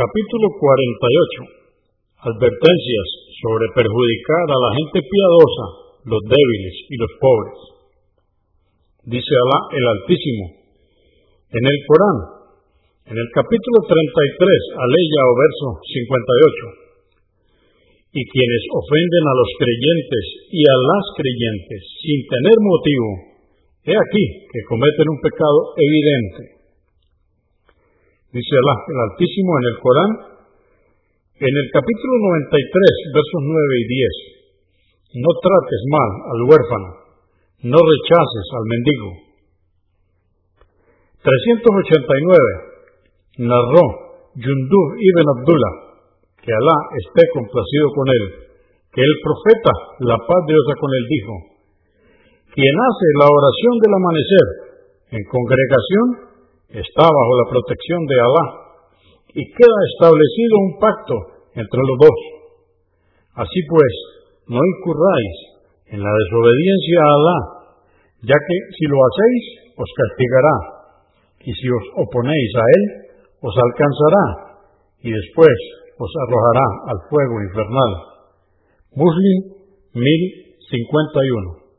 Capítulo 48. Advertencias sobre perjudicar a la gente piadosa, los débiles y los pobres. Dice Alá el Altísimo en el Corán, en el capítulo 33, aleya o verso 58. Y quienes ofenden a los creyentes y a las creyentes sin tener motivo, he aquí que cometen un pecado evidente dice Allah, el Altísimo en el Corán, en el capítulo 93, versos 9 y 10. No trates mal al huérfano, no rechaces al mendigo. 389. Narró Yundur ibn Abdullah, que Alá esté complacido con él, que el profeta, la paz de Dios con él, dijo, quien hace la oración del amanecer en congregación, está bajo la protección de Alá y queda establecido un pacto entre los dos. Así pues, no incurráis en la desobediencia a Alá, ya que si lo hacéis, os castigará, y si os oponéis a Él, os alcanzará, y después os arrojará al fuego infernal. Muslim 1051